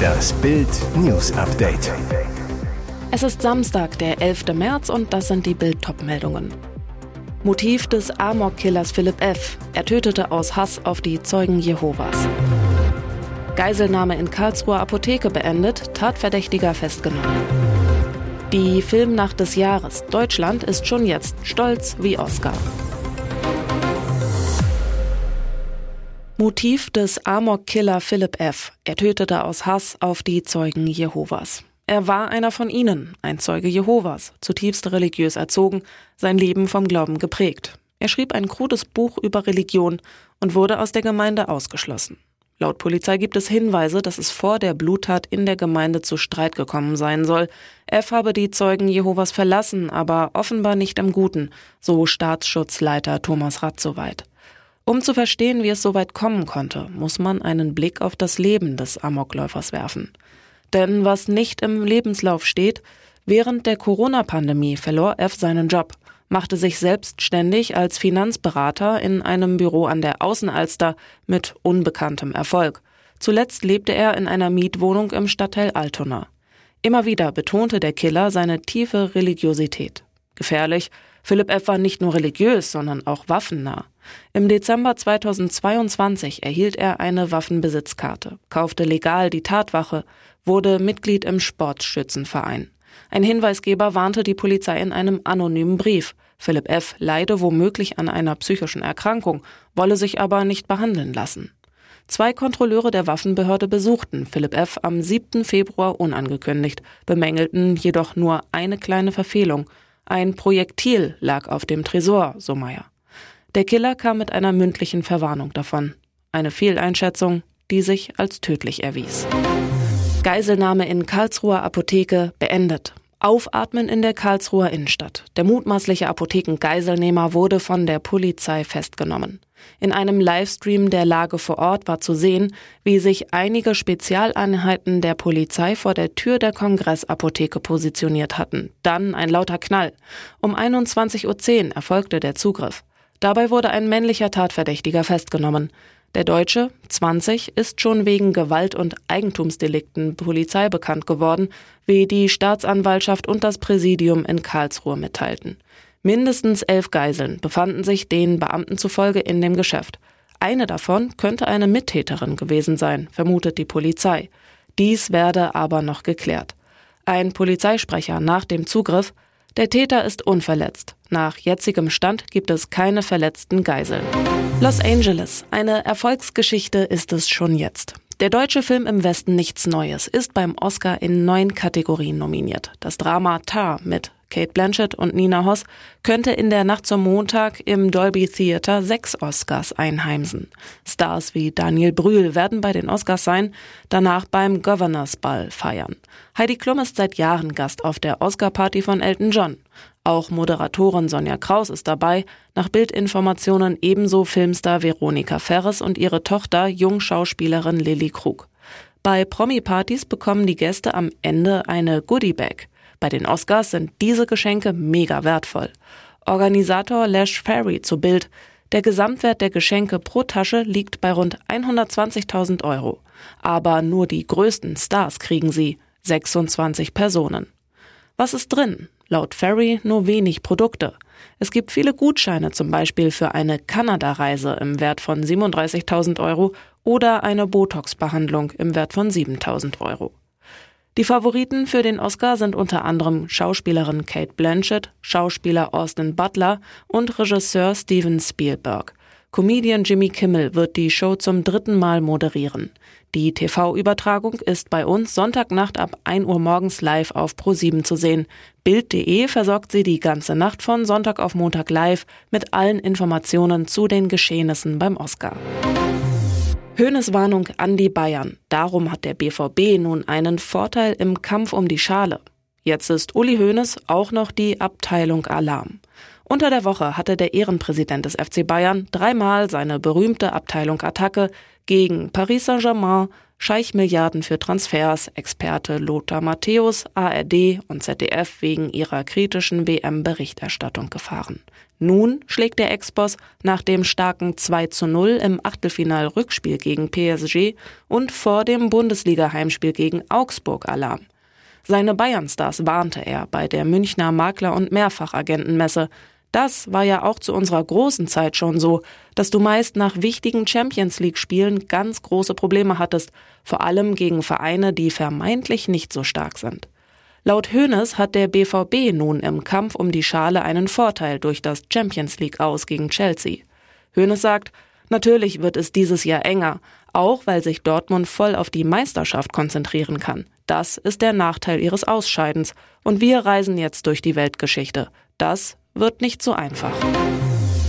Das Bild News Update. Es ist Samstag, der 11. März und das sind die Bild meldungen Motiv des Amok-Killers Philipp F. Er tötete aus Hass auf die Zeugen Jehovas. Geiselnahme in Karlsruher Apotheke beendet, Tatverdächtiger festgenommen. Die Filmnacht des Jahres. Deutschland ist schon jetzt stolz wie Oscar. Motiv des Amok-Killer Philipp F. Er tötete aus Hass auf die Zeugen Jehovas. Er war einer von ihnen, ein Zeuge Jehovas, zutiefst religiös erzogen, sein Leben vom Glauben geprägt. Er schrieb ein krudes Buch über Religion und wurde aus der Gemeinde ausgeschlossen. Laut Polizei gibt es Hinweise, dass es vor der Bluttat in der Gemeinde zu Streit gekommen sein soll. F habe die Zeugen Jehovas verlassen, aber offenbar nicht im Guten, so Staatsschutzleiter Thomas Rath soweit. Um zu verstehen, wie es so weit kommen konnte, muss man einen Blick auf das Leben des Amokläufers werfen. Denn was nicht im Lebenslauf steht, während der Corona-Pandemie verlor F seinen Job, machte sich selbstständig als Finanzberater in einem Büro an der Außenalster mit unbekanntem Erfolg. Zuletzt lebte er in einer Mietwohnung im Stadtteil Altona. Immer wieder betonte der Killer seine tiefe Religiosität. Gefährlich, Philipp F. war nicht nur religiös, sondern auch waffennah. Im Dezember 2022 erhielt er eine Waffenbesitzkarte, kaufte legal die Tatwache, wurde Mitglied im Sportschützenverein. Ein Hinweisgeber warnte die Polizei in einem anonymen Brief. Philipp F. leide womöglich an einer psychischen Erkrankung, wolle sich aber nicht behandeln lassen. Zwei Kontrolleure der Waffenbehörde besuchten Philipp F. am 7. Februar unangekündigt, bemängelten jedoch nur eine kleine Verfehlung. Ein Projektil lag auf dem Tresor, so Meyer. Der Killer kam mit einer mündlichen Verwarnung davon. Eine Fehleinschätzung, die sich als tödlich erwies. Geiselnahme in Karlsruher Apotheke beendet. Aufatmen in der Karlsruher Innenstadt. Der mutmaßliche Apothekengeiselnehmer wurde von der Polizei festgenommen. In einem Livestream der Lage vor Ort war zu sehen, wie sich einige Spezialeinheiten der Polizei vor der Tür der Kongressapotheke positioniert hatten. Dann ein lauter Knall. Um 21.10 Uhr erfolgte der Zugriff. Dabei wurde ein männlicher Tatverdächtiger festgenommen. Der Deutsche, 20, ist schon wegen Gewalt- und Eigentumsdelikten Polizei bekannt geworden, wie die Staatsanwaltschaft und das Präsidium in Karlsruhe mitteilten. Mindestens elf Geiseln befanden sich den Beamten zufolge in dem Geschäft. Eine davon könnte eine Mittäterin gewesen sein, vermutet die Polizei. Dies werde aber noch geklärt. Ein Polizeisprecher nach dem Zugriff der Täter ist unverletzt. Nach jetzigem Stand gibt es keine verletzten Geiseln. Los Angeles. Eine Erfolgsgeschichte ist es schon jetzt. Der deutsche Film im Westen Nichts Neues ist beim Oscar in neun Kategorien nominiert. Das Drama Tar mit Kate Blanchett und Nina Hoss könnte in der Nacht zum Montag im Dolby Theater sechs Oscars einheimsen. Stars wie Daniel Brühl werden bei den Oscars sein, danach beim Governors Ball feiern. Heidi Klum ist seit Jahren Gast auf der Oscar-Party von Elton John. Auch Moderatorin Sonja Kraus ist dabei, nach Bildinformationen ebenso Filmstar Veronika Ferres und ihre Tochter Jungschauspielerin Lilly Krug. Bei Promi-Partys bekommen die Gäste am Ende eine Goodie-Bag. Bei den Oscars sind diese Geschenke mega wertvoll. Organisator Lash Ferry zu Bild. Der Gesamtwert der Geschenke pro Tasche liegt bei rund 120.000 Euro. Aber nur die größten Stars kriegen sie. 26 Personen. Was ist drin? Laut Ferry nur wenig Produkte. Es gibt viele Gutscheine, zum Beispiel für eine Kanada-Reise im Wert von 37.000 Euro oder eine Botox-Behandlung im Wert von 7.000 Euro. Die Favoriten für den Oscar sind unter anderem Schauspielerin Kate Blanchett, Schauspieler Austin Butler und Regisseur Steven Spielberg. Comedian Jimmy Kimmel wird die Show zum dritten Mal moderieren. Die TV-Übertragung ist bei uns Sonntagnacht ab 1 Uhr morgens live auf Pro7 zu sehen. Bild.de versorgt sie die ganze Nacht von Sonntag auf Montag live mit allen Informationen zu den Geschehnissen beim Oscar. Höhnes Warnung an die Bayern. Darum hat der BVB nun einen Vorteil im Kampf um die Schale. Jetzt ist Uli Hoeneß auch noch die Abteilung Alarm. Unter der Woche hatte der Ehrenpräsident des FC Bayern dreimal seine berühmte Abteilung Attacke gegen Paris Saint-Germain, Scheichmilliarden für Transfers, Experte Lothar Matthäus, ARD und ZDF wegen ihrer kritischen WM-Berichterstattung gefahren. Nun schlägt der Ex-Boss nach dem starken 2 zu 0 im Achtelfinal-Rückspiel gegen PSG und vor dem Bundesliga-Heimspiel gegen Augsburg Alarm. Seine Bayern-Stars warnte er bei der Münchner Makler- und Mehrfachagentenmesse. Das war ja auch zu unserer großen Zeit schon so, dass du meist nach wichtigen Champions League-Spielen ganz große Probleme hattest, vor allem gegen Vereine, die vermeintlich nicht so stark sind. Laut Hoeneß hat der BVB nun im Kampf um die Schale einen Vorteil durch das Champions League aus gegen Chelsea. Hoeneß sagt, natürlich wird es dieses Jahr enger, auch weil sich Dortmund voll auf die Meisterschaft konzentrieren kann. Das ist der Nachteil ihres Ausscheidens und wir reisen jetzt durch die Weltgeschichte. Das wird nicht so einfach.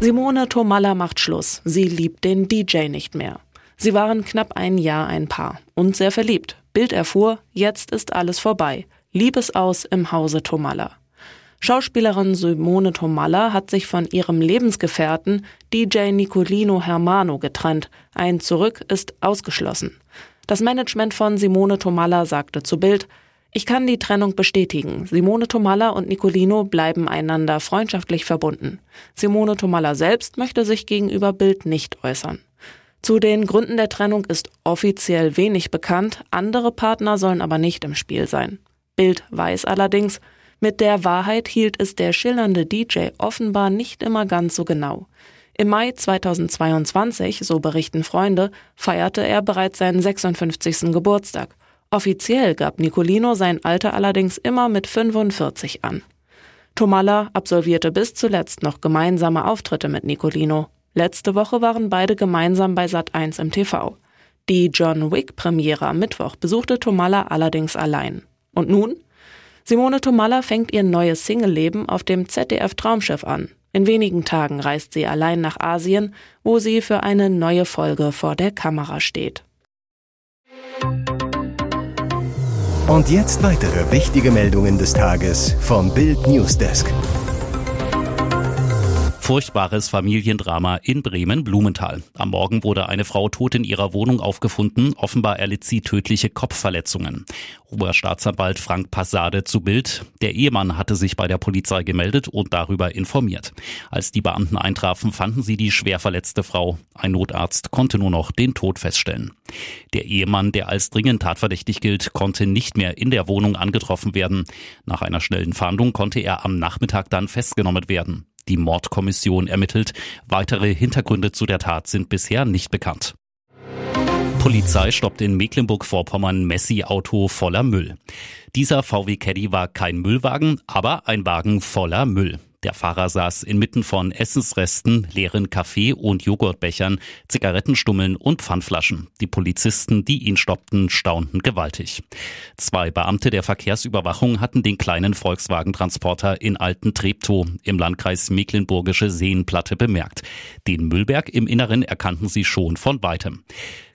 Simone Tomalla macht Schluss. Sie liebt den DJ nicht mehr. Sie waren knapp ein Jahr ein Paar und sehr verliebt. Bild erfuhr, jetzt ist alles vorbei. Liebesaus im Hause Tomalla. Schauspielerin Simone Tomalla hat sich von ihrem Lebensgefährten DJ Nicolino Hermano getrennt. Ein Zurück ist ausgeschlossen. Das Management von Simone Tomalla sagte zu Bild, ich kann die Trennung bestätigen. Simone Tomalla und Nicolino bleiben einander freundschaftlich verbunden. Simone Tomalla selbst möchte sich gegenüber Bild nicht äußern. Zu den Gründen der Trennung ist offiziell wenig bekannt, andere Partner sollen aber nicht im Spiel sein. Bild weiß allerdings, mit der Wahrheit hielt es der schillernde DJ offenbar nicht immer ganz so genau. Im Mai 2022, so berichten Freunde, feierte er bereits seinen 56. Geburtstag. Offiziell gab Nicolino sein Alter allerdings immer mit 45 an. Tomalla absolvierte bis zuletzt noch gemeinsame Auftritte mit Nicolino. Letzte Woche waren beide gemeinsam bei Sat1 im TV. Die John Wick Premiere am Mittwoch besuchte Tomalla allerdings allein. Und nun? Simone Tomalla fängt ihr neues Single-Leben auf dem ZDF Traumschiff an. In wenigen Tagen reist sie allein nach Asien, wo sie für eine neue Folge vor der Kamera steht. Und jetzt weitere wichtige Meldungen des Tages vom Bild Newsdesk. Furchtbares Familiendrama in Bremen-Blumenthal. Am Morgen wurde eine Frau tot in ihrer Wohnung aufgefunden. Offenbar erlitt sie tödliche Kopfverletzungen. Oberstaatsanwalt Frank Passade zu Bild. Der Ehemann hatte sich bei der Polizei gemeldet und darüber informiert. Als die Beamten eintrafen, fanden sie die schwer verletzte Frau. Ein Notarzt konnte nur noch den Tod feststellen. Der Ehemann, der als dringend tatverdächtig gilt, konnte nicht mehr in der Wohnung angetroffen werden. Nach einer schnellen Fahndung konnte er am Nachmittag dann festgenommen werden. Die Mordkommission ermittelt. Weitere Hintergründe zu der Tat sind bisher nicht bekannt. Polizei stoppt in Mecklenburg-Vorpommern Messi-Auto voller Müll. Dieser VW Caddy war kein Müllwagen, aber ein Wagen voller Müll. Der Fahrer saß inmitten von Essensresten, leeren Kaffee- und Joghurtbechern, Zigarettenstummeln und Pfandflaschen. Die Polizisten, die ihn stoppten, staunten gewaltig. Zwei Beamte der Verkehrsüberwachung hatten den kleinen Volkswagen-Transporter in Alten Treptow im Landkreis Mecklenburgische Seenplatte bemerkt. Den Müllberg im Inneren erkannten sie schon von weitem.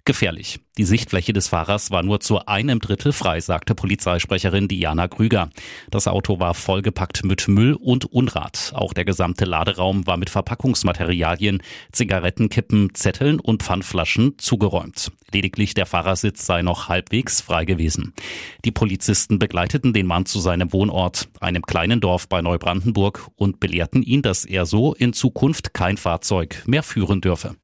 Gefährlich. Die Sichtfläche des Fahrers war nur zu einem Drittel frei, sagte Polizeisprecherin Diana Krüger. Das Auto war vollgepackt mit Müll und Unrat. Auch der gesamte Laderaum war mit Verpackungsmaterialien, Zigarettenkippen, Zetteln und Pfandflaschen zugeräumt. Lediglich der Fahrersitz sei noch halbwegs frei gewesen. Die Polizisten begleiteten den Mann zu seinem Wohnort, einem kleinen Dorf bei Neubrandenburg, und belehrten ihn, dass er so in Zukunft kein Fahrzeug mehr führen dürfe.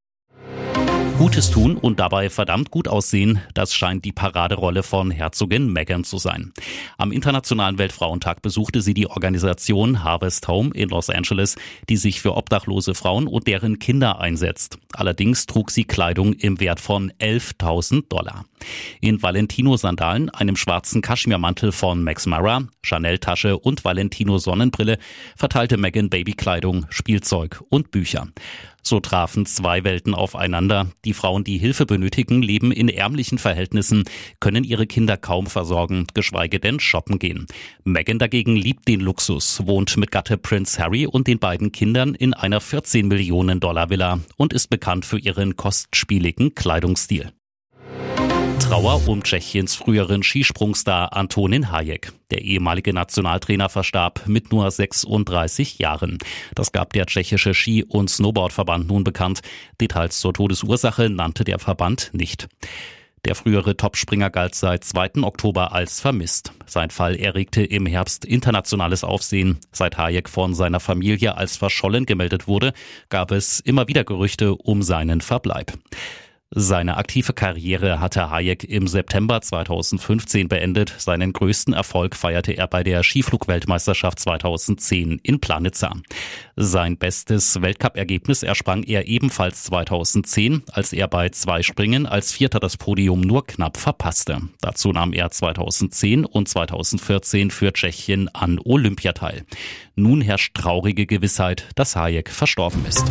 Gutes tun und dabei verdammt gut aussehen, das scheint die Paraderolle von Herzogin Meghan zu sein. Am Internationalen Weltfrauentag besuchte sie die Organisation Harvest Home in Los Angeles, die sich für obdachlose Frauen und deren Kinder einsetzt. Allerdings trug sie Kleidung im Wert von 11.000 Dollar. In Valentino-Sandalen, einem schwarzen Kaschmirmantel von Max Mara, Chanel-Tasche und Valentino-Sonnenbrille verteilte Meghan Babykleidung, Spielzeug und Bücher. So trafen zwei Welten aufeinander. Die Frauen, die Hilfe benötigen, leben in ärmlichen Verhältnissen, können ihre Kinder kaum versorgen, geschweige denn shoppen gehen. Meghan dagegen liebt den Luxus, wohnt mit Gatte Prince Harry und den beiden Kindern in einer 14 Millionen Dollar Villa und ist bekannt für ihren kostspieligen Kleidungsstil. Trauer um Tschechiens früheren Skisprungstar Antonin Hayek. Der ehemalige Nationaltrainer verstarb mit nur 36 Jahren. Das gab der tschechische Ski- und Snowboardverband nun bekannt. Details zur Todesursache nannte der Verband nicht. Der frühere Topspringer galt seit 2. Oktober als vermisst. Sein Fall erregte im Herbst internationales Aufsehen. Seit Hayek von seiner Familie als verschollen gemeldet wurde, gab es immer wieder Gerüchte um seinen Verbleib. Seine aktive Karriere hatte Hayek im September 2015 beendet. Seinen größten Erfolg feierte er bei der Skiflugweltmeisterschaft 2010 in Planitza. Sein bestes Weltcupergebnis ersprang er ebenfalls 2010, als er bei zwei Springen als Vierter das Podium nur knapp verpasste. Dazu nahm er 2010 und 2014 für Tschechien an Olympia teil. Nun herrscht traurige Gewissheit, dass Hayek verstorben ist.